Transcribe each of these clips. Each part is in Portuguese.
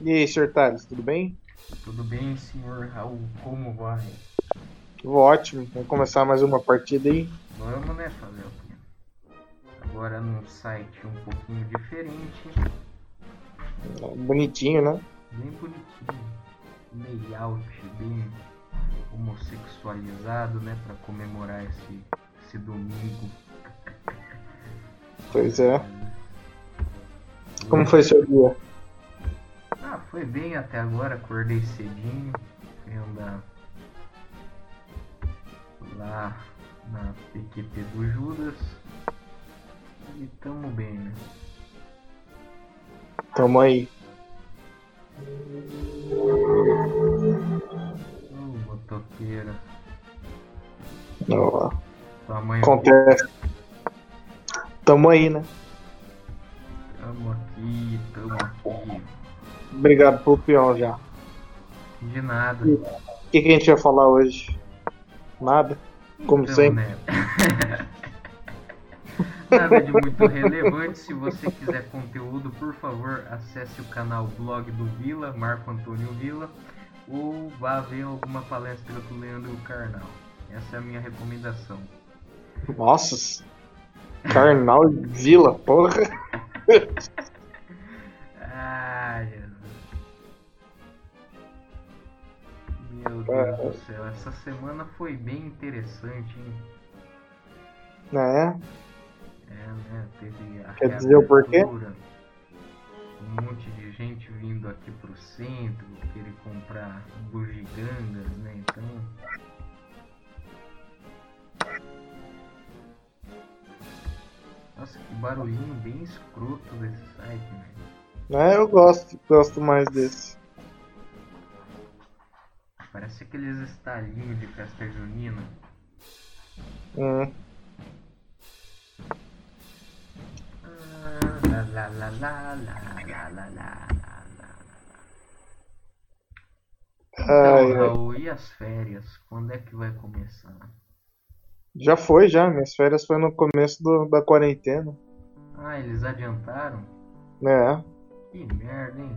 E aí, Sr. Thales, tudo bem? Tudo bem, senhor Raul? Como vai? Ótimo, vamos começar mais uma partida aí. Vamos, né, fazer o quê? Agora num site um pouquinho diferente, Bonitinho, né? bem bonitinho. Layout bem homossexualizado, né, pra comemorar esse, esse domingo. Pois é. Como foi seu dia? Foi bem até agora, acordei cedinho, fui andar lá na PQP do Judas e tamo bem, né? Tamo aí. Ô, motoqueira, Ó, tua mãe Acontece. Tamo aí, né? tamo aqui, tamo aqui, Obrigado pelo peão já. de nada. O que, que a gente vai falar hoje? Nada? Como Então, sempre. né? Nada de muito relevante. Se você quiser conteúdo, por favor, acesse o canal Blog do Vila, Marco Antônio Vila, ou vá ver alguma palestra do Leandro Carnal. Essa é a minha recomendação. Nossa. Carnal Vila, porra. Deus do céu, essa semana foi bem interessante, hein? Né? É, né? Teve a Quer dizer o porquê? Um monte de gente vindo aqui pro centro, querer comprar bugigangas, né? Então. Nossa, que barulhinho bem escroto desse site, né? né? Eu gosto, gosto mais desse parece aqueles estalinhos de festa junina. Hum. Ah, lá, lá, lá, Então, Raul, e as férias? Quando é que vai começar? Já foi, já. Minhas férias foi no começo do, da quarentena. Ah, eles adiantaram? É. Que merda, hein?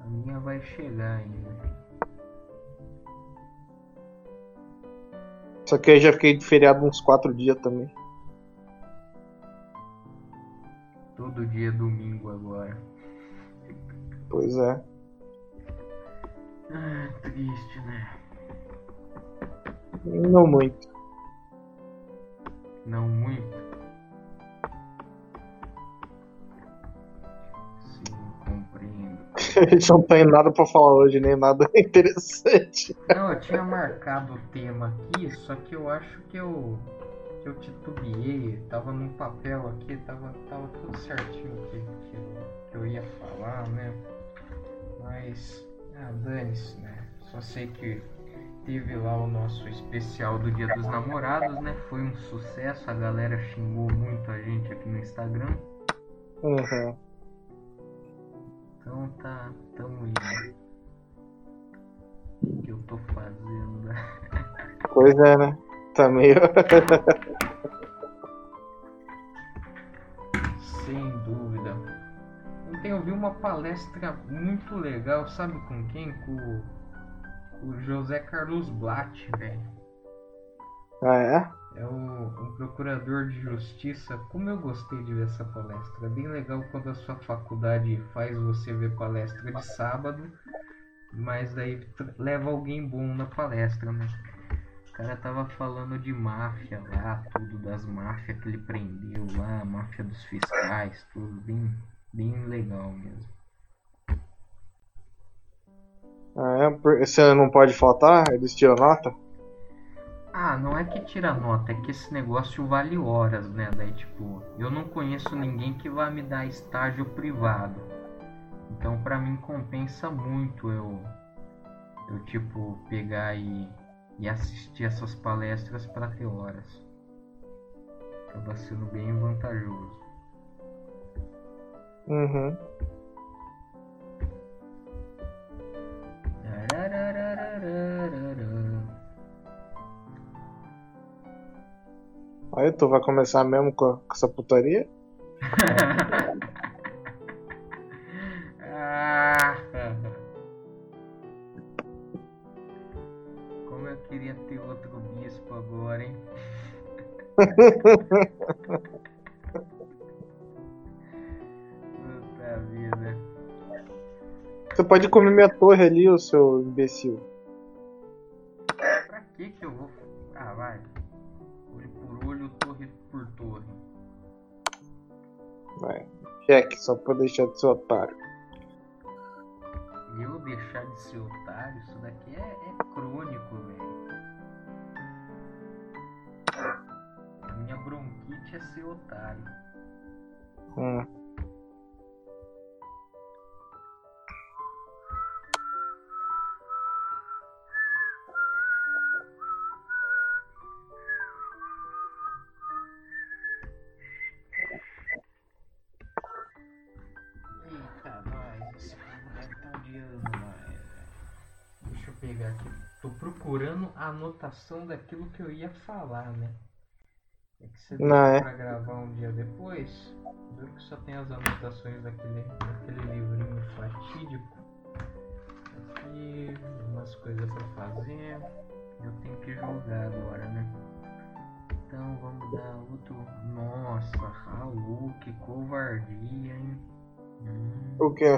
A minha vai chegar ainda. Só que aí já fiquei de feriado uns quatro dias também. Todo dia é domingo agora. Pois é. Ah, triste, né? Não muito. Não muito. gente não tem nada pra falar hoje, nem nada interessante. Não, eu tinha marcado o tema aqui, só que eu acho que eu que eu titubeei, tava num papel aqui, tava, tava tudo certinho que, que, que eu ia falar, né? Mas, ah, dane-se, né? Só sei que teve lá o nosso especial do Dia dos Namorados, né? Foi um sucesso, a galera xingou muito a gente aqui no Instagram. Uhum. Então tá, tamo indo. O que eu tô fazendo, né? Pois é, né? Tá meio. Sem dúvida. Ontem eu vi uma palestra muito legal, sabe com quem? Com, com o José Carlos Blatt, velho. ah, é? É o, um procurador de justiça. Como eu gostei de ver essa palestra. É bem legal quando a sua faculdade faz você ver palestra de sábado, mas daí leva alguém bom na palestra, né? O cara tava falando de máfia lá, tudo das máfias que ele prendeu lá, máfia dos fiscais, tudo bem, bem legal mesmo. Ah, é? Você não pode faltar? Eles tiram nota? Ah, não é que tira nota, é que esse negócio vale horas, né? Daí, tipo, eu não conheço ninguém que vá me dar estágio privado. Então, pra mim, compensa muito eu, eu tipo, pegar e, e assistir essas palestras pra ter horas. Acaba sendo bem vantajoso. Uhum. Aí tu vai começar mesmo com, com essa putaria? Ah. como eu queria ter outro bispo agora, hein? Puta vida. Você pode comer minha torre ali, ô seu imbecil. Cheque, só pra deixar de ser otário. Eu deixar de ser otário, isso daqui é, é crônico, velho. A minha bronquite é ser otário. Hum. Daquilo que eu ia falar, né? É que você Não, deixa é. pra gravar um dia depois. Viu que só tem as anotações daquele, daquele livrinho fatídico. Aqui, umas coisas pra fazer. Eu tenho que jogar agora, né? Então vamos dar outro. Nossa, Raul, que covardia, hein? Hum, O quê?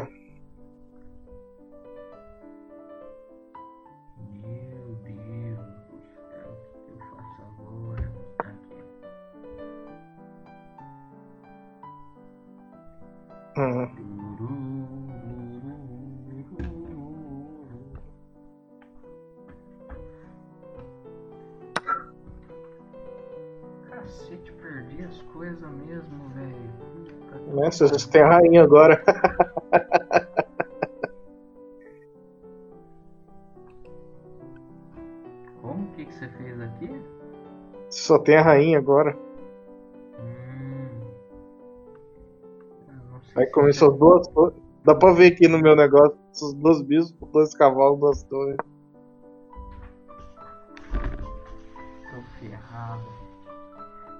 Vocês têm a rainha agora. Como que, que você fez aqui? Só tem a rainha agora. Hum. Aí se começou você- duas torres. Dá pra ver aqui no meu negócio. Esses dois bispos, dois cavalos, duas torres. Tô ferrado.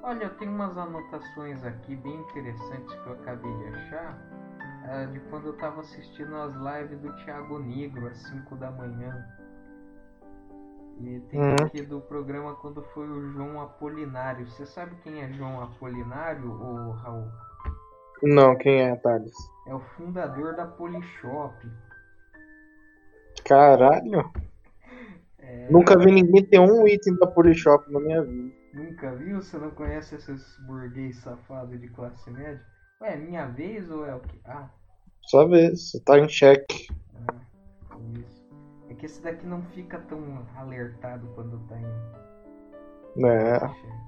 Olha, eu tenho umas anotações aqui bem interessantes que eu acabei de achar. ah, de quando eu tava assistindo as lives do Thiago Negro às 5 da manhã. E tem Uhum. aqui do programa quando foi o João Apolinário. Você sabe quem é João Apolinário, ou Raul? Não, quem é, Thales? É o fundador da Polishop. Caralho. É, Nunca vi ninguém ter um item da Polishop na minha vida. Nunca viu? Você não conhece esses burguês safados de classe média? Ué, é minha vez ou é o que? Ah, Só ver, você tá em xeque. ah, isso. É que esse daqui não fica tão alertado quando tá em É. cheque.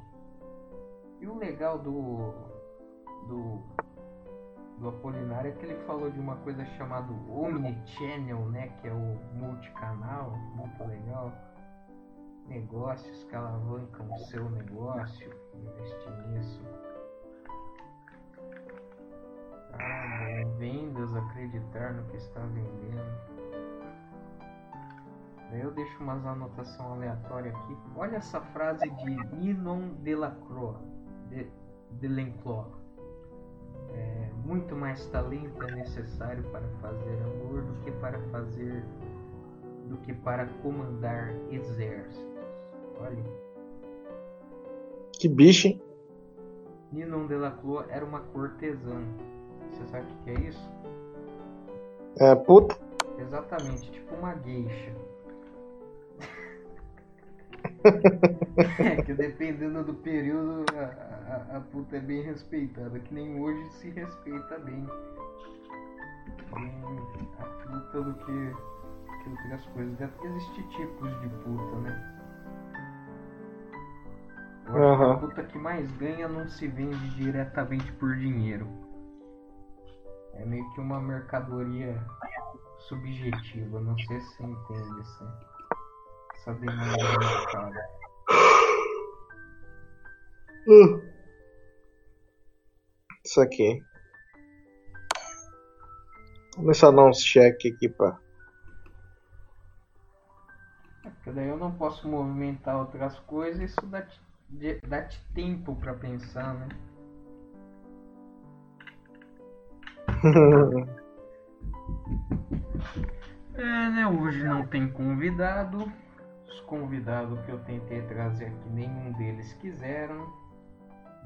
E o legal do. do. do Apolinário é que ele falou de uma coisa chamada Omnichannel, né? Que é o multicanal, muito legal. Negócios que alavancam o seu negócio, investir nisso. Ah, bom. Vendas, acreditar no que está vendendo. Eu deixo umas anotação aleatória aqui. Olha essa frase de Ninon Delacroix. De, Delenclos. É, muito mais talento é necessário para fazer amor do que para fazer do que para comandar exércitos. Olha, Que bicho, hein? Ninon Delacroix era uma cortesã. Você sabe o que é isso? É, puta. Exatamente, tipo uma geisha. é que dependendo do período a, a, a puta é bem respeitada, que nem hoje se respeita bem. bem a puta do que, que outras coisas. Deve existir tipos de puta, né? Que Aham. a puta que mais ganha não se vende diretamente por dinheiro. É meio que uma mercadoria subjetiva, não sei se você entende essa, essa demanda do mercado. Uh. Isso aqui. Vou começar a dar uns cheque aqui pra. É, Porque daí eu não posso movimentar outras coisas, isso de- dá-te tempo pra pensar, né? É, né? Hoje não tem convidado. Os convidados que eu tentei trazer aqui, nenhum deles quiseram.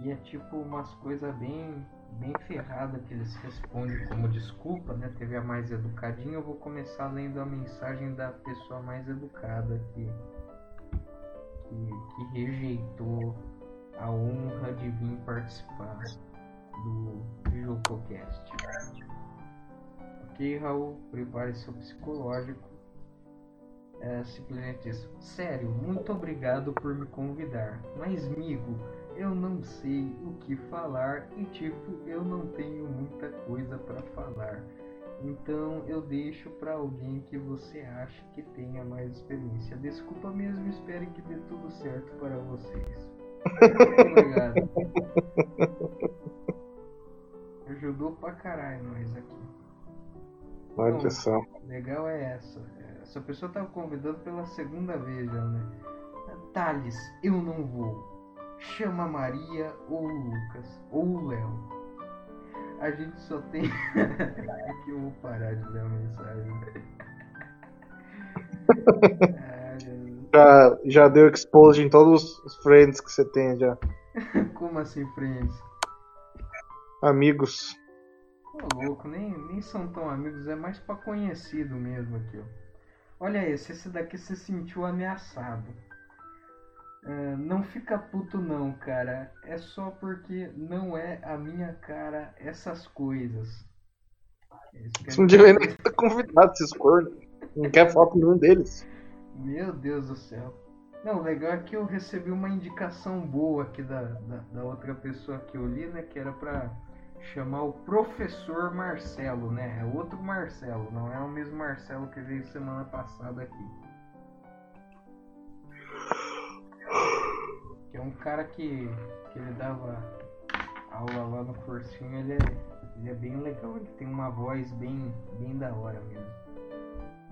E é tipo umas coisas bem, bem ferradas que eles respondem como desculpa, né? Teve a mais educadinha, eu vou começar lendo a mensagem da pessoa mais educada que, que, que rejeitou a honra de vir participar do JocoCast. Ok, Raul, prepare seu psicológico. É simplesmente isso. Sério, muito obrigado por me convidar. Mas, amigo, eu não sei o que falar e, tipo, eu não tenho muita coisa para falar. Então eu deixo para alguém que você acha que tenha mais experiência. Desculpa mesmo, espero que dê tudo certo para vocês. Obrigado. Ajudou pra caralho nós aqui. Maldição. Legal é essa. Essa pessoa tá convidando pela segunda vez já, né? Thales, eu não vou. Chama Maria ou o Lucas ou o Léo. A gente só tem. Aqui eu vou parar de ler a mensagem. Já, já deu expose em todos os friends que você tem já. Como assim, friends? Amigos. Ô, louco, nem, nem são tão amigos, é mais pra conhecido mesmo aqui, ó. Olha esse, esse daqui se sentiu ameaçado. É, não fica puto não, cara. É só porque não é a minha cara essas coisas. Esse não devia nem ter convidado esses cornos. Não quer foto nenhum deles. Meu Deus do céu. Não, o legal é que eu recebi uma indicação boa aqui da, da, da outra pessoa que eu li, né? Que era pra chamar o professor Marcelo, né? É outro Marcelo, não é o mesmo Marcelo que veio semana passada aqui. Que é um cara que, que ele dava aula lá no cursinho, ele é, ele é bem legal, ele tem uma voz bem, bem da hora mesmo.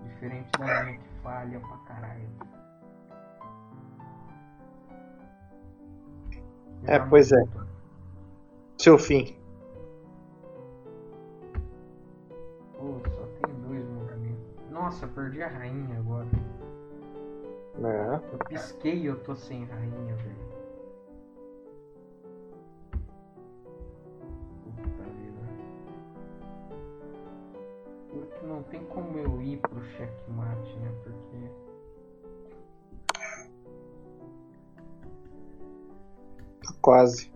Diferente da minha que falha pra caralho. É, pois é. Seu fim. Pô, só tem dois movimentos. Nossa, perdi a rainha agora. É. Eu pisquei e eu tô sem rainha, velho. Puta vida. Não tem como eu ir pro checkmate, né? Porque. Quase.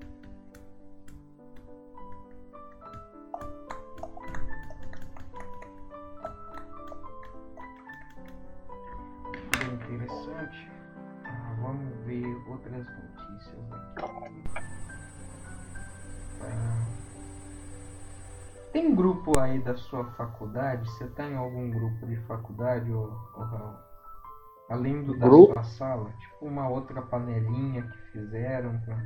Tem grupo aí da sua faculdade? Você tá em algum grupo de faculdade, ô Raul? Além do da Grupo? sua sala? Tipo uma outra panelinha que fizeram pra...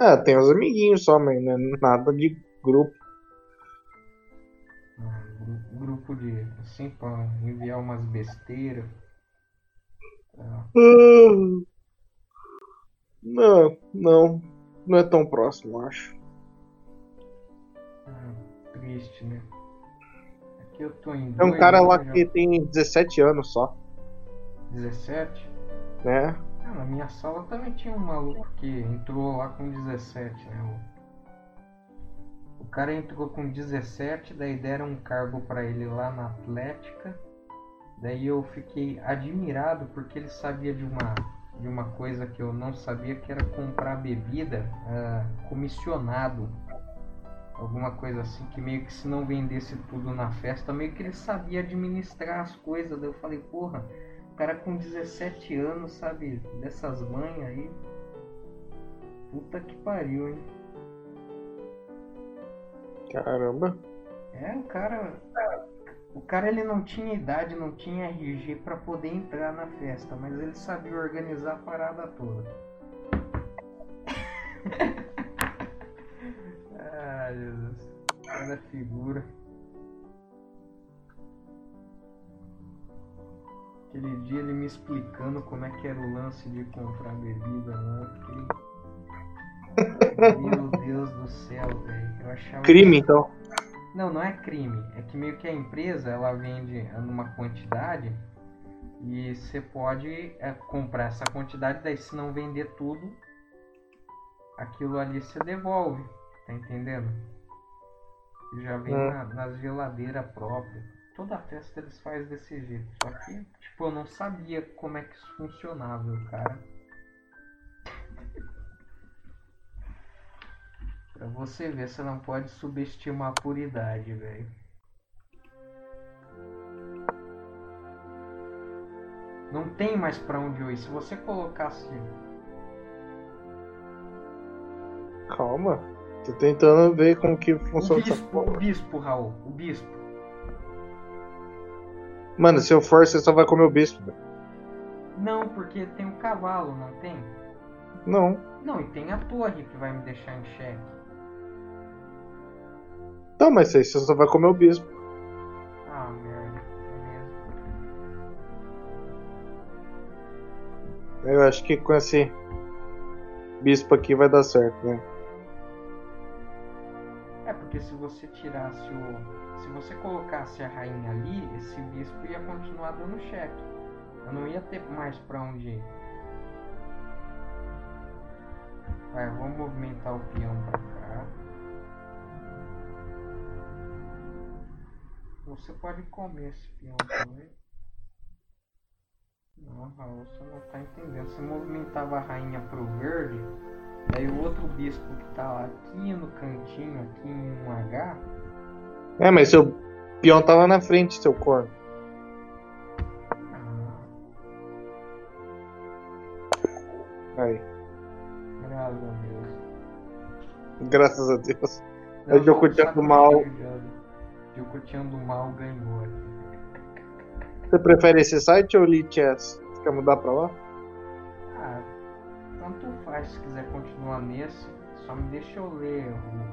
É, tem os amiguinhos só, mas não é nada de grupo. ah, gru- grupo de... assim, pra enviar umas besteiras. Ah, Ah, Não, não. Não é tão próximo, acho. Triste, né? Aqui eu tô em É um cara eu lá já- que tem 17 anos só, 17? né? Ah, na minha sala também tinha um maluco que entrou lá com 17, né? O, o cara entrou com 17, daí deram um cargo pra ele lá na Atlética. Daí eu fiquei admirado porque ele sabia de uma, de uma coisa que eu não sabia, que era comprar bebida ah, comissionado. Alguma coisa assim, que meio que se não vendesse tudo na festa, meio que ele sabia administrar as coisas. Daí eu falei, porra, o cara com 17 anos, sabe, dessas manhas aí. Puta que pariu, hein? Caramba. É, o cara. O cara ele não tinha idade, não tinha RG pra poder entrar na festa, mas ele sabia organizar a parada toda. Ai, Jesus. Cada figura. Aquele dia ele me explicando como é que era o lance de comprar bebida lá. Meu Deus do céu, velho. Crime, então. Não, não é crime. É que meio que a empresa ela vende numa quantidade E você pode é, comprar essa quantidade, daí se não vender tudo, aquilo ali você devolve, tá entendendo? Já vem Hum. na, nas geladeiras próprias. Toda festa eles fazem desse jeito. Só que, tipo, eu não sabia como é que isso funcionava, cara. Pra você ver, você não pode subestimar a puridade, velho. Não tem mais pra onde eu ir. Se você colocasse. Calma. Tô tentando ver como que O funciona essa bispo, porra. o bispo, Raul. O bispo. Mano, se eu for, você só vai comer o bispo. Não, porque tem o cavalo, não tem? Não. Não, e tem a torre que vai me deixar em xeque. Tá, mas aí você só vai comer o bispo. Ah, merda. Beleza. Eu acho que com esse bispo aqui vai dar certo, né? Porque se você tirasse o. Se você colocasse a rainha ali, esse bispo ia continuar dando cheque. Eu não ia ter mais pra onde ir. Vai, vamos movimentar o peão pra cá. Você pode comer esse peão também. Não, Raul, você não tá entendendo. Você movimentava a rainha pro verde, daí o outro bispo que tá lá aqui no cantinho, aqui em um H, É, mas seu peão tava na frente, seu corno. ah, Aí. graças a Deus. Graças a Deus. Não, É o Jokutian do mal. Jokutian do mal ganhou aqui. Você prefere esse site ou o Lee Chess? Você quer mudar pra lá? Tanto faz se quiser continuar nesse. Só me deixa eu ler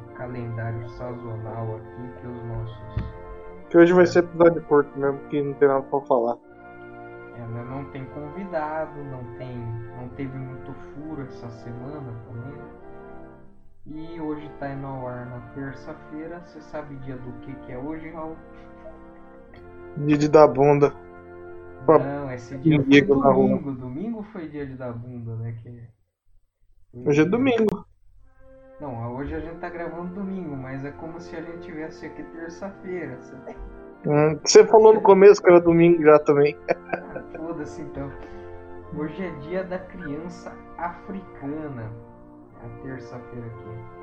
o calendário sazonal aqui que os nossos. Que hoje vai ser episódio curto mesmo, que não tem nada pra falar. É, não tem convidado, não tem. não teve muito furo essa semana também. E hoje tá indo ao ar na terça-feira. Você sabe dia do que, que é hoje, Raul? Dia de dar bunda. Não, esse dia domingo. Domingo foi dia de dar bunda, né? Que... Hoje é domingo. Não, hoje a gente tá gravando domingo, mas é como se a gente tivesse aqui terça-feira. sabe? Hum, Você falou no começo que era domingo já também. Ah, Foda-se então. Hoje é dia da criança africana. É a terça-feira aqui.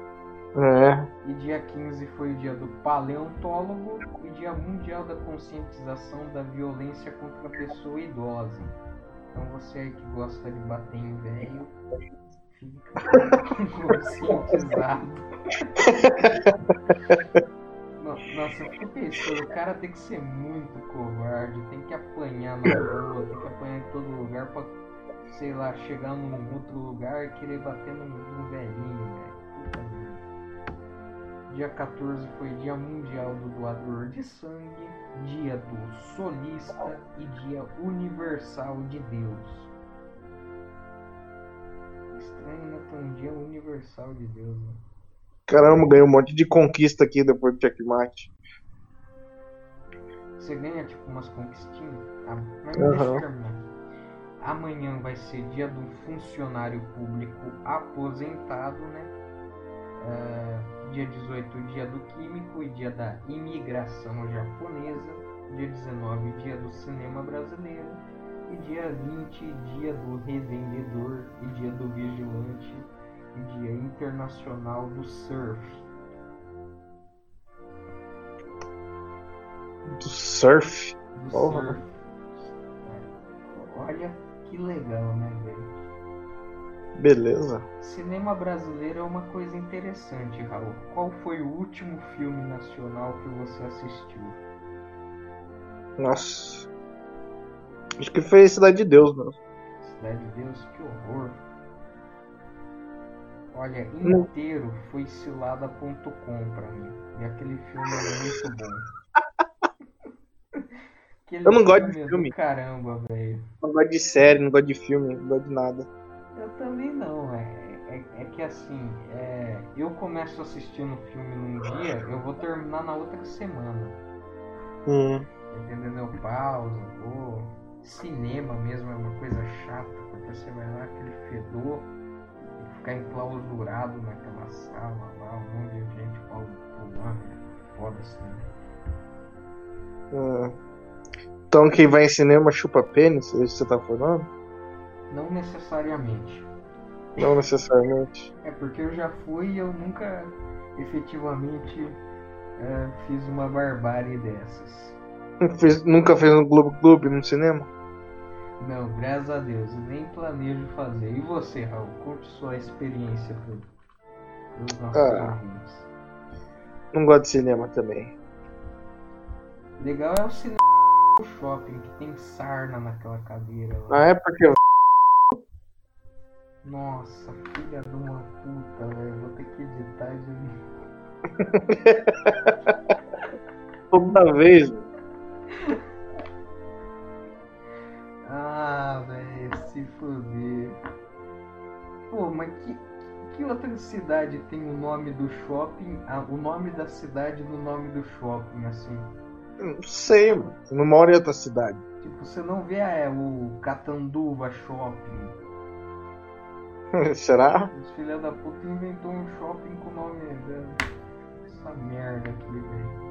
É. E dia 15 foi o dia do paleontólogo e dia mundial da conscientização da violência contra a pessoa idosa. Então você aí que gosta de bater em velho, conscientizado. No- Nossa, eu fico pensando, o cara tem que ser muito covarde, tem que apanhar na rua, tem que apanhar em todo lugar pra, sei lá, chegar num outro lugar e querer bater num, num velhinho, velho. Dia 14 foi Dia Mundial do Doador de Sangue, Dia do Solista e Dia Universal de Deus. Dia Universal de Deus, né? Caramba, ganhei um monte de conquista aqui depois do checkmate. Você ganha tipo umas conquistinhas. Ah, mas deixa eu terminar. Amanhã vai ser dia do funcionário público aposentado, né? Ah, dia 18, dia do químico e dia da imigração japonesa. Dia 19, dia do cinema brasileiro. E dia 20, dia do revendedor e dia do vigilante e dia internacional do surf. Do surf. do Porra. surf. É, Olha que legal, né, velho? Beleza. Cinema brasileiro é uma coisa interessante, Raul. Qual foi o último filme nacional que você assistiu? Nossa. Acho que foi Cidade de Deus, mano. Cidade de Deus, que horror. Olha, Não. inteiro foi cilada.com pra mim. E aquele filme é muito bom. Eu não gosto de é filme. Caramba, velho. Não gosto de série, não gosto de filme, não gosto de nada. Eu também não, é, é, é que assim, é, eu começo assistindo um filme num dia, eu vou terminar na outra semana. Hum. Entendendo? Eu pauso, vou. cinema mesmo é uma coisa chata, porque você vai lá, aquele fedor, ficar enclausurado naquela sala lá, um monte de gente pulando, foda-se, né? Ah. Então quem vai em cinema chupa pênis, é isso que você tá falando? Não necessariamente. Não necessariamente. É porque eu já fui e eu nunca efetivamente é, fiz uma barbárie dessas. Fez- nunca fez no Globo Clube no cinema? Não, graças a Deus, eu nem planejo fazer. E você, Raul, conte sua experiência para os nossos Ah. ouvintes. Não gosto de cinema também. Legal é o cinema do shopping, que tem sarna naquela cadeira lá. Ah, é porque Nossa, filha de uma puta, velho. Vou ter que editar de toda vez. velho. Ah, velho, se foder. Pô, mas que, que outra cidade tem o nome do shopping, ah, o nome da cidade no nome do shopping, assim? Não sei, mano. Não moro em outra cidade. Tipo, você não vê é, o Catanduva Shopping. Será? Os filha da puta inventou um shopping com o nome dessa merda aqui, velho.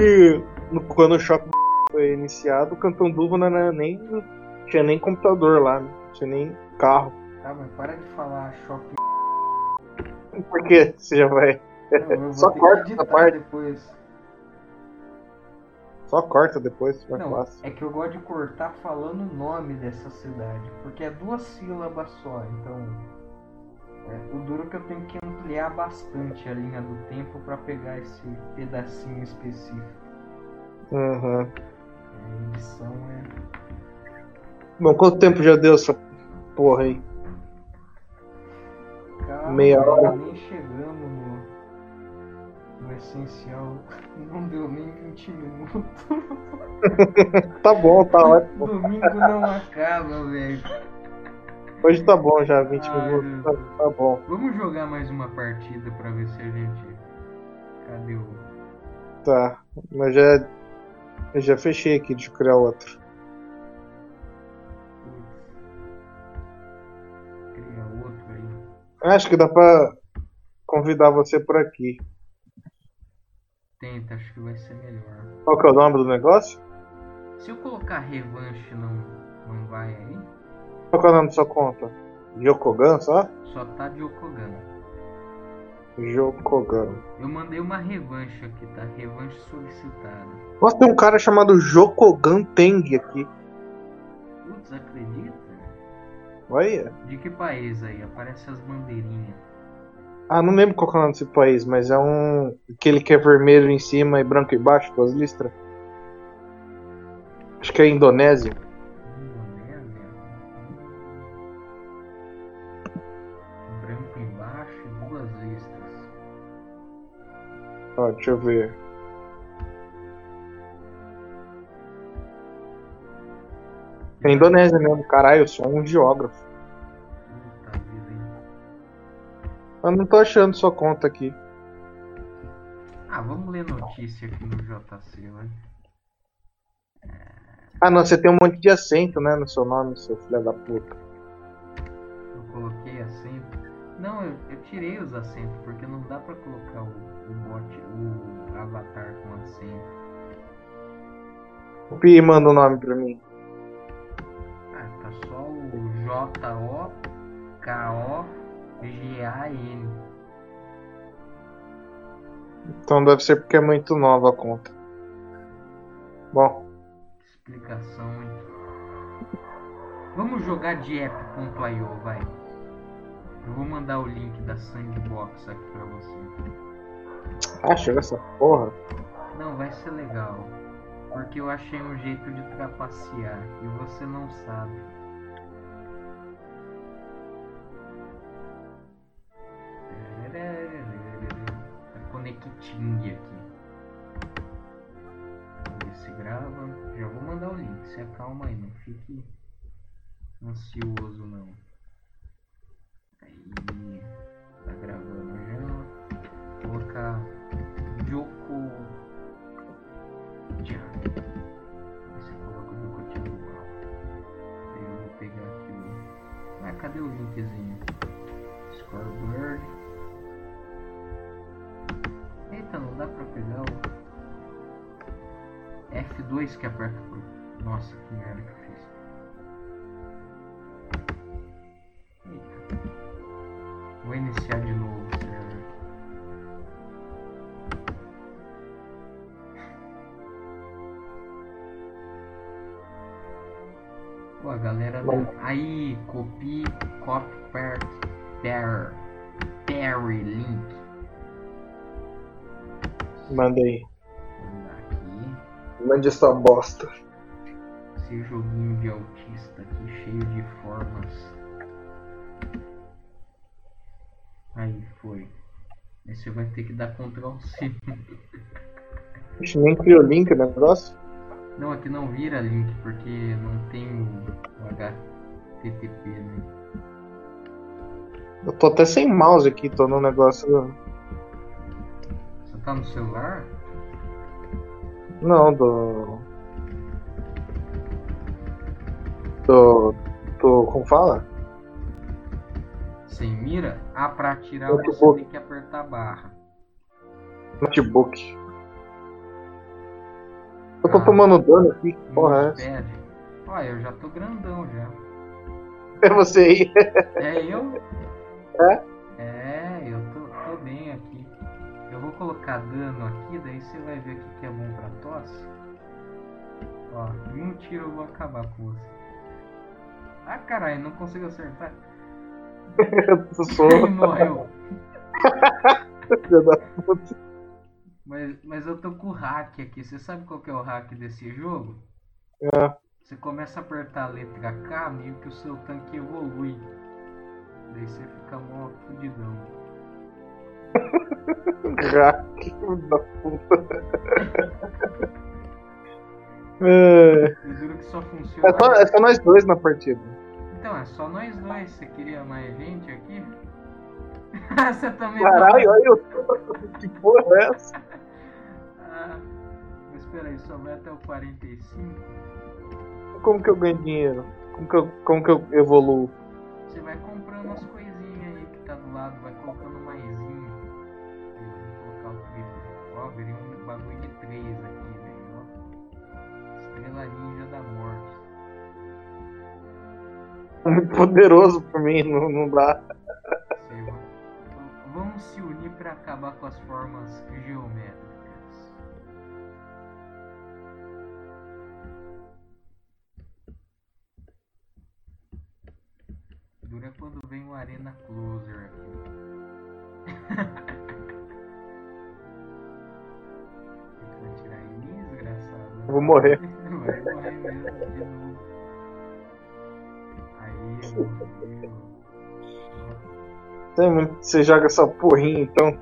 E quando o shopping foi iniciado, o Cantão Duva não era nem. tinha nem computador lá, né? Não tinha nem carro. Tá, mas para de falar shopping. Por quê? Você já vai. Não, Só corta que essa parte. depois. Só corta depois, vai Não, fácil. é que eu gosto de cortar falando o nome dessa cidade, porque é duas sílabas só, então. é, o duro é que eu tenho que ampliar bastante a linha do tempo pra pegar esse pedacinho específico. Uhum. Edição é. Bom, quanto tempo já deu essa porra aí? Calma, Meia hora. Nem chegamos no, no essencial. Não deu nem 20 minutos. Tá bom, tá ótimo. Domingo não acaba, velho. Hoje tá bom já, 20 Ai, minutos. Tá, tá bom. Vamos jogar mais uma partida pra ver se a gente. Cadê o. Tá. Mas já. Eu já fechei aqui, eu criar outro. Putz. Cria outro aí. Acho que dá pra convidar você por aqui. Tenta, acho que vai ser melhor. Qual que é o nome do negócio? Se eu colocar revanche não, não vai aí, Qual que é o nome da sua conta? Jokogan, só? só tá de Okogan. Jokogan. Eu mandei uma revanche aqui, tá? Revanche solicitada. Nossa, tem um cara chamado Jokogan Teng aqui. Putz, acredita? Olha. De que país aí? Aparece as bandeirinhas. Ah, não lembro qual é o nome desse país, mas é um. Aquele que é vermelho em cima e branco embaixo, com as listras. Acho que é Indonésia. Indonésia. Branco embaixo e duas listas. Ó, deixa eu ver. É Indonésia mesmo, caralho, eu sou um geógrafo. Puta vida, hein? Eu não tô achando sua conta aqui. Ah, vamos ler notícia aqui no JC, vai. Ah não, você tem um monte de acento, né, no seu nome, seu filho da puta. Eu coloquei acento. Não, eu, eu tirei os acentos, porque não dá pra colocar o, o bot, o avatar com acento. O Pi manda o nome pra mim. Ah, tá só o J-O-K-O-G-A-N. Então deve ser porque é muito nova a conta. Bom, Explicação, hein? Vamos jogar de app.io, vai. Eu vou mandar o link da Sandbox aqui pra você. ah, chega essa porra. Não, vai ser legal. Porque eu achei um jeito de trapacear e você não sabe. Ting aqui. Vamos ver se grava. Já vou mandar o link, se acalma aí, não fique ansioso não. Aí, tá gravando já. Vou colocar Joko Chan. Você coloca o Joko Chan. Eu vou pegar aqui o. Ah, cadê o linkzinho? Scoreboard. F2 que aperta pro. Nossa, que merda que eu fiz. Eita. Vou iniciar de novo o server. Pô, a galera da... Aí, copy, copy, part, there, there, link. Manda aí. Aqui. Mande essa bosta. Esse joguinho de autista aqui, cheio de formas. Aí, foi. Aí você vai ter que dar Ctrl C. Ixi, nem criou link o negócio. Não, aqui não vira link, porque não tem o, o HTTP, né? Eu tô até sem mouse aqui, tô no negócio. Você tá no celular? Não, do. Do. Do. Como fala? Sem mira? Ah, pra atirar Notebook. você tem que apertar a barra. Notebook. Eu tô Ah. tomando dano aqui. que Porra, é essa? Olha, eu já tô grandão já. É você aí. É eu? É, colocar dano aqui, daí você vai ver o que é bom pra tosse. Ó, em um tiro eu vou acabar com você. Ah, caralho, não consigo acertar. Ele morreu. Mas, mas eu tô com o hack aqui. Você sabe qual que é o hack desse jogo? É. Você começa a apertar a letra K, meio que o seu tanque evolui. Daí você fica mó fudidão. Hack, da puta. É, Eu juro que só funciona. é, só, é só nós dois na partida. Então, é só nós dois. Você queria mais gente aqui? você também Caralho, olha eu. Que porra é essa? Ah, mas espera aí, só vai até o 45. Como que eu ganho dinheiro? Como que eu, como que eu evoluo? Você vai comprando as coisinhas aí que tá do lado, vai colocando Ó, virei um bagulho de 3 aqui, velho. Estrela Ninja da Morte. Muito poderoso pra mim, não, não dá. V- Vamos se unir pra acabar com as formas geométricas. Dura quando vem o Arena Closer aqui. vou morrer. Vai morrer mesmo de novo. Aí. Você- Você joga essa porrinha então.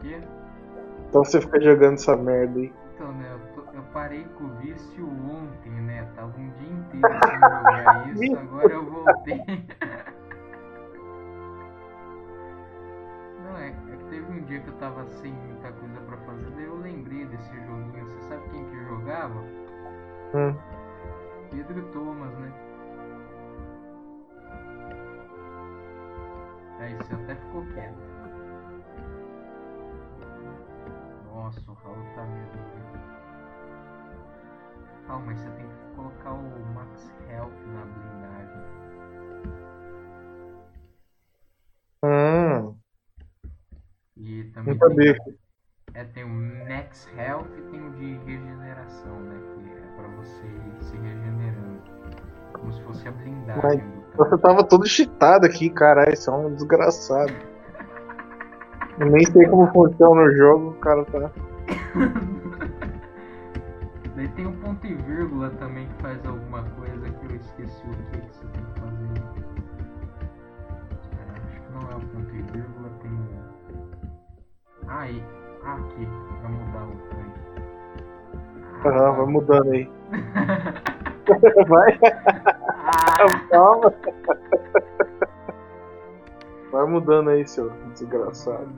Que? Então você fica jogando essa merda aí. Então, né, eu, tô- eu parei com o vício ontem, né? Tava um dia inteiro sem jogar isso, agora eu voltei. Não, é, é que teve um dia que eu tava sem jogava? Hum. Pedro Thomas, né? Aí você até ficou quieto. Nossa, o Raul tá mesmo. Calma, mas você tem que colocar o Max Health na blindagem. Hum, E também não sabia. tem, é, tem o Max Health e tem o de regeneração, né? Que é pra você ir se regenerando. Como se fosse a blindagem Mas tava todo cheatado aqui, caralho. Isso é um desgraçado. Eu nem sei como funciona o jogo, o cara tá. Daí tem o ponto e vírgula também que faz alguma coisa que eu esqueci o que, que você tem que fazer. Acho que não é o ponto e vírgula, tem o. Ah, aí. Aham, vai mudando aí. Vai, Ah, calma. Vai mudando aí, seu desgraçado.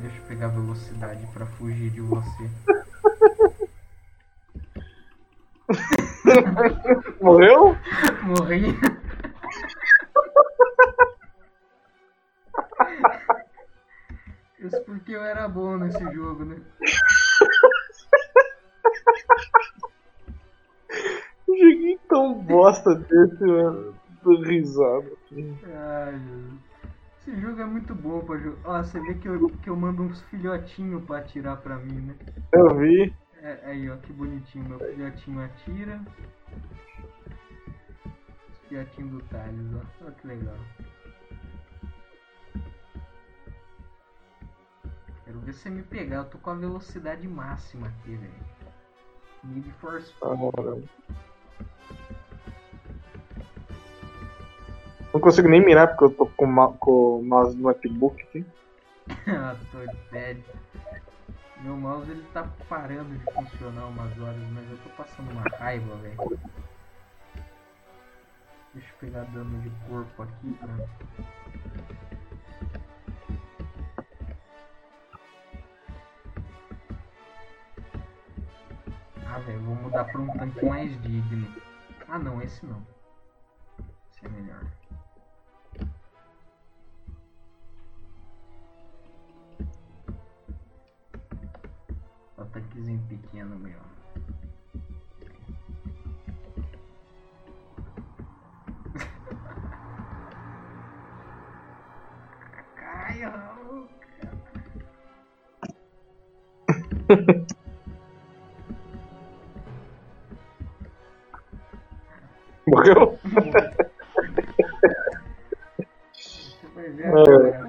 Deixa eu pegar velocidade pra fugir de você. Morreu? Morri. Isso porque eu era bom nesse jogo, né? Joguei tão bosta desse, mano. Tô risado. Ai, meu. Esse jogo é muito bom pra jogar. Ó, você vê que eu, que eu mando uns filhotinhos pra atirar pra mim, né? Eu vi. Aí, ó, que bonitinho. Meu filhotinho atira. Os filhotinhos do Thales, ó. Olha que legal. Quero ver você me pegar. Eu tô com a velocidade máxima aqui, velho. Need for Speed. Ah. Não consigo nem mirar porque eu tô com, o mouse do notebook aqui. Ah, tô dead. Meu mouse ele tá parando de funcionar umas horas, mas eu tô passando uma raiva, velho. Deixa eu pegar dano de corpo aqui pra. Ah, velho, vou mudar pra um tanque mais digno. Ah, não, esse não. Esse é melhor. Só tanquezinho pequeno meu. Caio! Morreu? Você vai ver agora,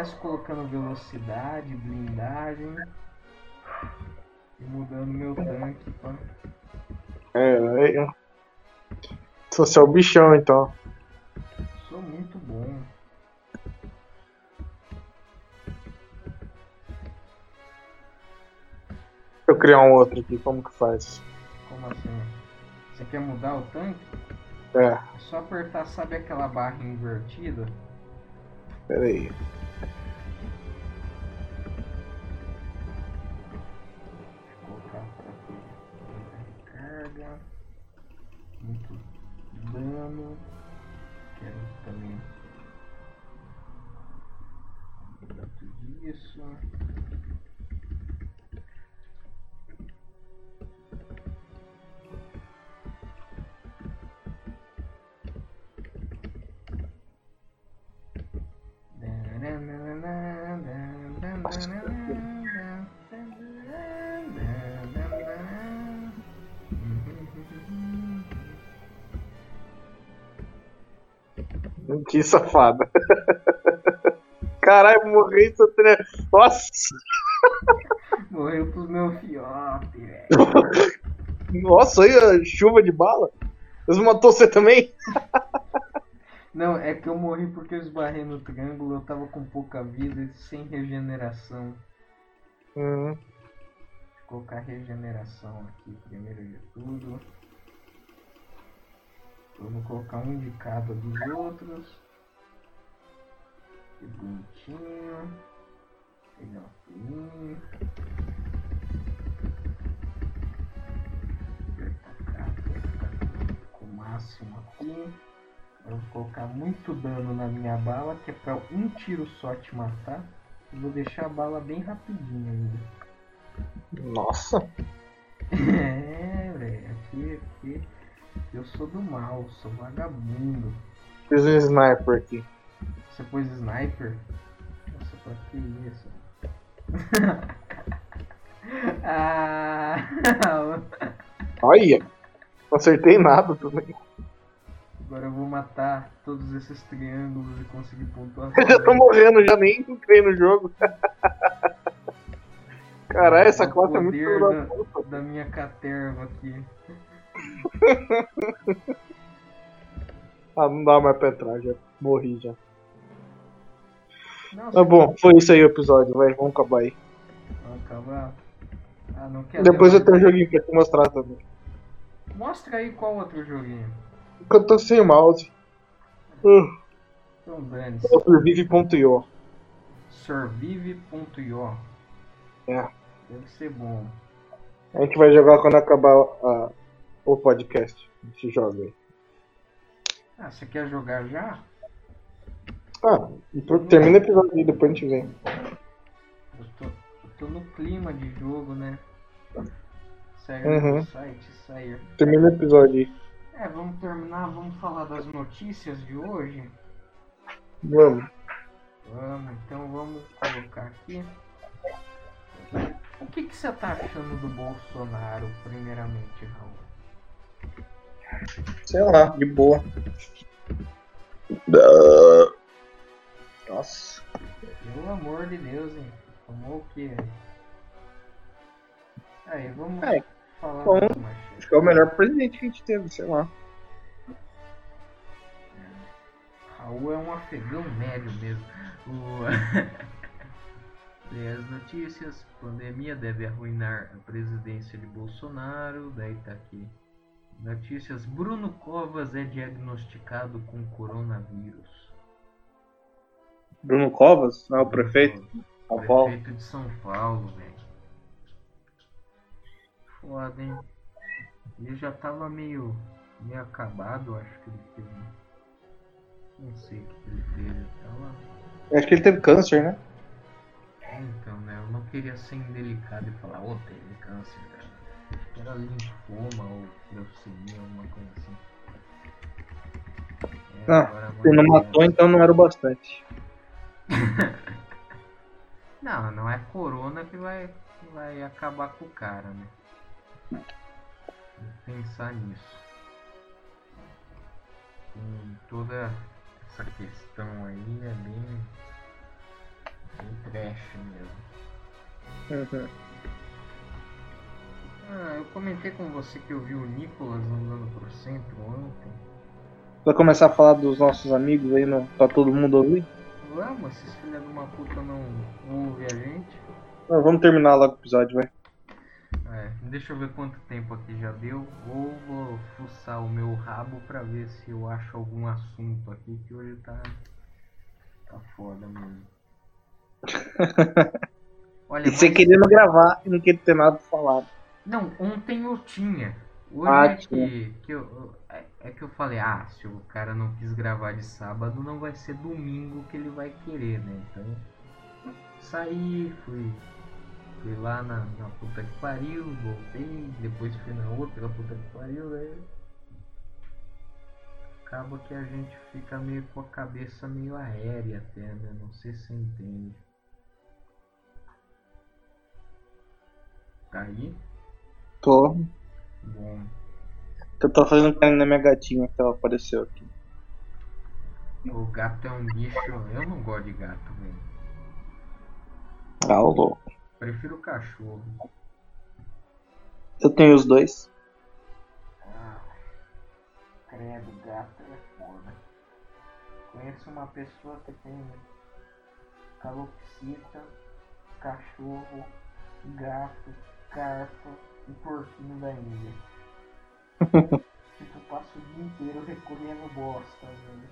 Começo colocando velocidade, blindagem. E mudando meu tanque pra. É, é. Sou seu bichão então. Sou muito bom. Deixa eu criar um outro aqui, como que faz? Como assim? Você quer mudar o tanque? É, É só apertar, sabe aquela barra invertida? pera aí. Que safada. Caralho, morri isso tre... Nossa! Morreu pros meus fiotes, velho. Nossa, aí a chuva de bala. Eles matou você também? Não, é que eu morri porque eu esbarrei no triângulo, eu tava com pouca vida e sem regeneração. Hum, Vou colocar regeneração aqui primeiro de tudo. Vamos colocar um de cada dos outros. Que bonitinho. Pegar um fininho. Com o máximo aqui. Eu vou colocar muito dano na minha bala, que é pra um tiro só te matar. E vou deixar a bala bem rapidinho ainda. nossa. É, velho, aqui, aqui eu sou do mal, sou vagabundo. Fiz um sniper aqui. Você pôs sniper? Nossa, pra que isso? ah, Olha! Não acertei nada também. agora eu vou matar todos esses triângulos e conseguir pontuação. Eu já tô morrendo, já nem entrei no jogo. Caralho, essa classe é muito da da minha caterva aqui. Ah, não dá mais pra entrar, já morri já. Não, Tá bom, foi isso aí o episódio, vai, vamos acabar aí. Acabar. Ah, não quer Depois eu tenho um joguinho pra te mostrar também. Mostra aí qual outro joguinho. Porque eu tô sem mouse. Uh, Então dane-se. Survive.io. Survive.io. É. Deve ser bom. A gente vai jogar quando acabar a- o podcast. A gente joga aí. Ah, você quer jogar já? Ah, então termina o episódio aí, depois a gente vem. Eu tô, eu tô no clima de jogo, né? Sair Uhum. do site, sair. Termina o episódio aí. É, vamos terminar, vamos falar das notícias de hoje. Vamos. Vamos, então vamos colocar aqui. O que, que você tá achando do Bolsonaro, primeiramente, Raul? Sei lá, de boa. Nossa. Pelo amor de Deus, hein? Tomou o quê? Aí, vamos É, falar bom. manchetes. Acho que é o melhor presidente que a gente teve, sei lá. Raul é um afegão médio mesmo. O... As notícias. Pandemia deve arruinar a presidência de Bolsonaro. Daí tá aqui. Notícias. Bruno Covas é diagnosticado com coronavírus. Bruno Covas, não é o prefeito? São Paulo. Prefeito de São Paulo, velho. Foda, hein? Ele já tava meio, meio acabado, acho que ele teve. Não sei o que ele teve. Ele Tava... Acho que ele teve câncer, né? Então, né? Eu não queria ser indelicado e falar, ô, teve câncer, cara. Era linfoma ou leucemia, alguma coisa assim. É, Ah, a Se não matou, então não era o bastante. Não, não é corona que vai, que vai acabar com o cara, né? Pensar nisso. Com toda essa questão aí é bem. bem trash mesmo. Uhum. Ah, eu comentei com você que eu vi o Nicolas andando pro centro ontem. Vai começar a falar dos nossos amigos aí no, pra todo mundo ouvir? Vamos, esses filhos de uma puta não ouvem a gente. Ah, vamos terminar logo o episódio, vai. É, deixa eu ver quanto tempo aqui já deu. Ou vou fuçar o meu rabo pra ver se eu acho algum assunto aqui que hoje tá. tá foda mesmo. Olha, E você mas- querendo gravar e não queria ter nada falar. Não, ontem eu tinha. Hoje Ah, é que, que eu, é, é que eu falei, ah, se o cara não quis gravar de sábado, não vai ser domingo que ele vai querer, né? Então, saí, fui, fui lá na, na puta que pariu, voltei, depois fui na outra puta que pariu, né? Acaba que a gente fica meio com a cabeça meio aérea até, né? Não sei se você entende. Tá aí? Tô. Bom. Eu tô fazendo carinho na minha gatinha que ela apareceu aqui. O gato é um bicho. Eu não gosto de gato, velho. Ah, ô louco. Prefiro cachorro. Eu tenho os dois. Ah, credo, gato é foda. Conheço uma pessoa que tem calopsita, cachorro, gato, carpa e porquinho da Índia. tipo, passo o dia inteiro recolhendo bosta, velho.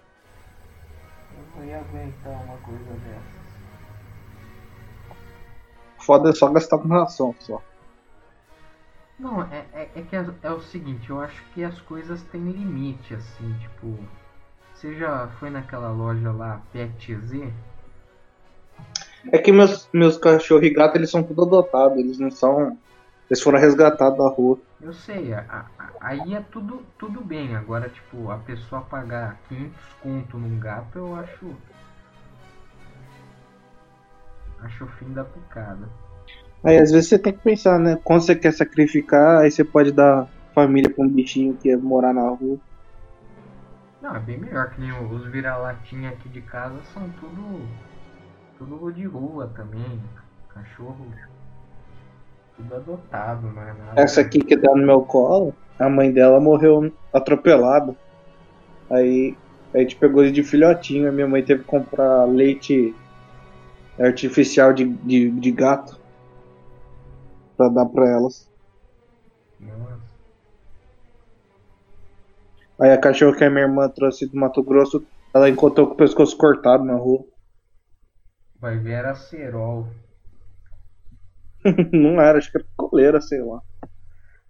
Eu não ia aguentar uma coisa dessas. Foda é só gastar com ração só. Não, é, é, é que é, é o seguinte, eu acho que as coisas têm limite, assim, tipo. Você já foi naquela loja lá, Pet Z? É que meus, meus cachorros e gatos eles são tudo adotados, eles não são. Eles foram resgatados da rua. Eu sei, a- a- aí é tudo, tudo bem. Agora, tipo, a pessoa pagar 500 conto num gato, eu acho. Acho o fim da picada. Aí às vezes você tem que pensar, né? Quando você quer sacrificar, aí você pode dar família pra um bichinho que é morar na rua. Não, é bem melhor que nem os vira-latinha aqui de casa são tudo. Tudo de rua também. Cachorro. Tudo adotado, não é nada. Essa aqui que tá no meu colo, a mãe dela morreu atropelada. Aí a gente pegou ele de filhotinho, a minha mãe teve que comprar leite artificial de, de, de gato pra dar pra elas. Nossa. Aí a cachorra que a minha irmã trouxe do Mato Grosso Ela encontrou com o pescoço cortado na rua. Vai ver, era cerol. Não era, acho que era coleira, sei lá.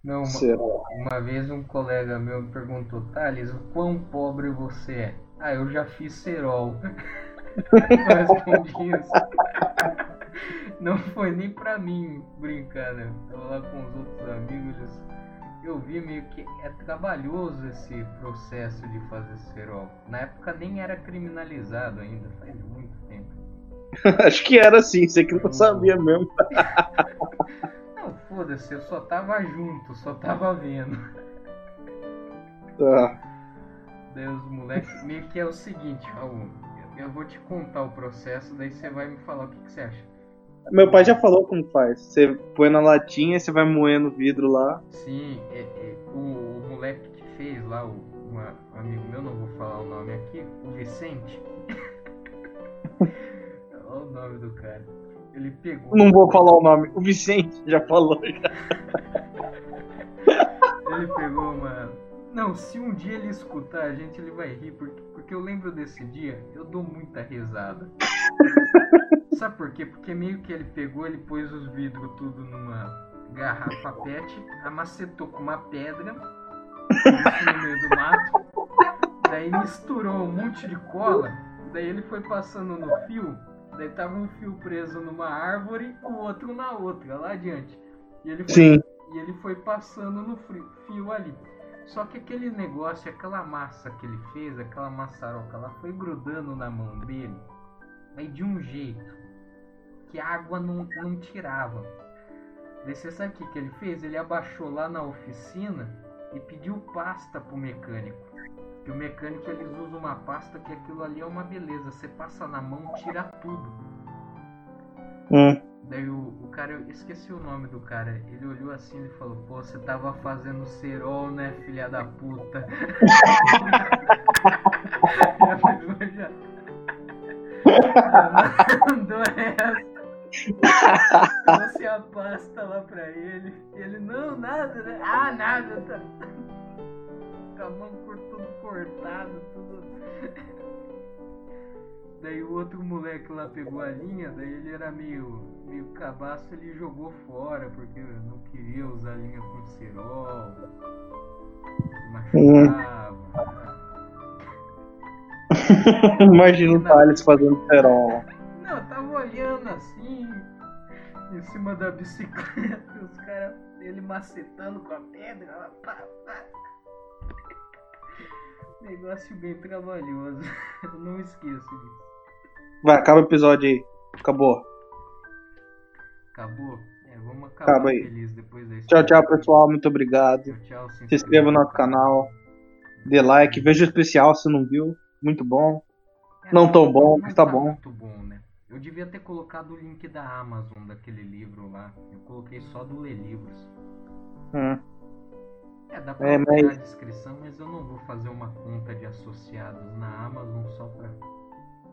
Não, uma, uma vez um colega meu me perguntou, Thales, o quão pobre você é? Ah, eu já fiz cerol. Eu respondi isso. Não foi nem pra mim brincar, né? Tava lá com os outros amigos, eles... eu vi meio que é trabalhoso esse processo de fazer cerol. Na época nem era criminalizado ainda, faz muito tempo. acho que era assim, você que não sabia mesmo. Não, foda-se, eu só tava junto, só tava vendo. Tá. Daí os moleques, meio que é o seguinte, Raul, eu, vou te contar o processo, daí você vai me falar o que, que você acha. Meu pai já falou como faz. Você põe na latinha, você vai moendo o vidro lá. Sim, é- é, o, o moleque que fez lá, o, um amigo meu, não vou falar o nome aqui, o Vicente. Olha o nome do cara. Ele pegou. Não vou falar o nome. O Vicente já falou. Ele pegou uma. Não, se um dia ele escutar a gente, ele vai rir, porque, porque eu lembro desse dia, eu dou muita risada. Sabe por quê? Porque meio que ele pegou, ele pôs os vidros tudo numa garrafa pet, amacetou com uma pedra isso no meio do mato, daí misturou um monte de cola, daí ele foi passando no fio, daí tava um fio preso numa árvore, o outro na outra, lá adiante. E ele foi Sim. e ele foi passando no fio ali. Só que aquele negócio, aquela massa que ele fez, aquela maçaroca, ela foi grudando na mão dele, aí de um jeito que a água não, não tirava. Daí você sabe o que, que ele fez? Ele abaixou lá na oficina e pediu pasta pro mecânico. Que o mecânico eles usam uma pasta que aquilo ali é uma beleza. Você passa na mão, tira tudo. Hum. Daí o, o cara, eu esqueci o nome do cara, ele olhou assim e falou, pô, você tava fazendo cerol, né, filha da puta? Já Mandou essa. Trouxe a pasta lá pra ele. Ele, não, nada, né? Ah, nada, tá. Com a mão cor- tudo cortado, tudo. Daí o outro moleque lá pegou a linha, daí ele era meio, meio cabaço, ele jogou fora, porque não queria usar linha com cerol. Machucava. Imagina o Thales fazendo cerol. Não, eu tava olhando assim, em cima da bicicleta, os caras, ele macetando com a pedra, pá, pá. Negócio bem trabalhoso. Eu não esqueço disso. Vai, acaba o episódio aí. Acabou. Acabou? É, vamos acabar Acaba aí. feliz depois da Tchau, tchau, pessoal. Muito obrigado. Tchau, tchau. Se inscreva no nosso canal. Dê like. Veja o especial se não viu. Muito bom. É, Não tão bom, não mas tá bom. muito bom, né? Eu devia ter colocado o link da Amazon daquele livro lá. Eu coloquei só do Ler Livros. Hum. É, dá pra É, mas- a descrição, mas eu não vou fazer uma conta de associados na Amazon só pra.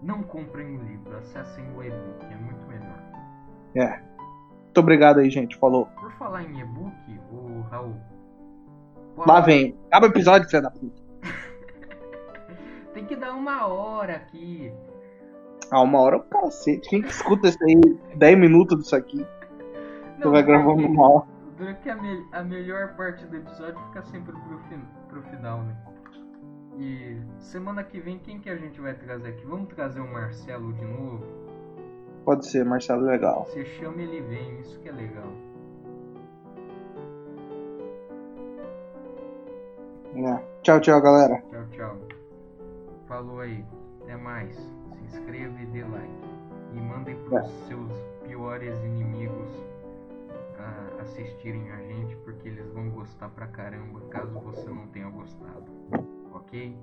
Não comprem o livro, acessem o e-book, é muito melhor. É. Muito obrigado aí, gente. Falou. Por falar em e-book, o Raul. Lá vem. Acaba o episódio, filha da puta. Tem que dar uma hora aqui. Ah, uma hora é o cacete. Quem que escuta isso aí? 10 minutos disso aqui. Você vai gravando uma hora. Porque a, me- a melhor parte do episódio fica sempre pro, fin- pro final, né? E semana que vem, quem que a gente vai trazer aqui? Vamos trazer o Marcelo de novo? Pode ser, Marcelo Legal. Você chama ele vem, isso que é legal. É. Tchau, tchau, galera. Tchau, tchau. Falou aí. Até mais. Se inscreva e dê like. E mandem pros É. seus piores inimigos ah, assistirem a gente, porque eles vão gostar pra caramba, caso você não tenha gostado. Ok?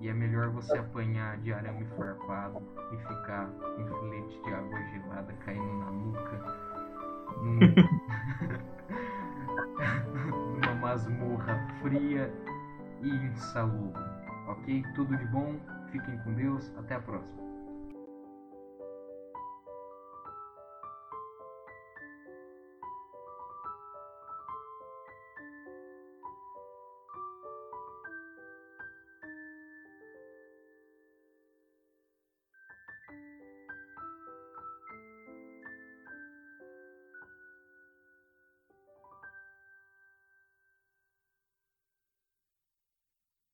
E é melhor você apanhar de arame farpado e ficar com filete de água gelada caindo na nuca. Num... numa masmorra fria e insalubre. Ok? Tudo de bom, fiquem com Deus, até a próxima.